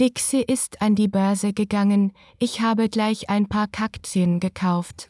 Dixie ist an die Börse gegangen, ich habe gleich ein paar Kaktien gekauft.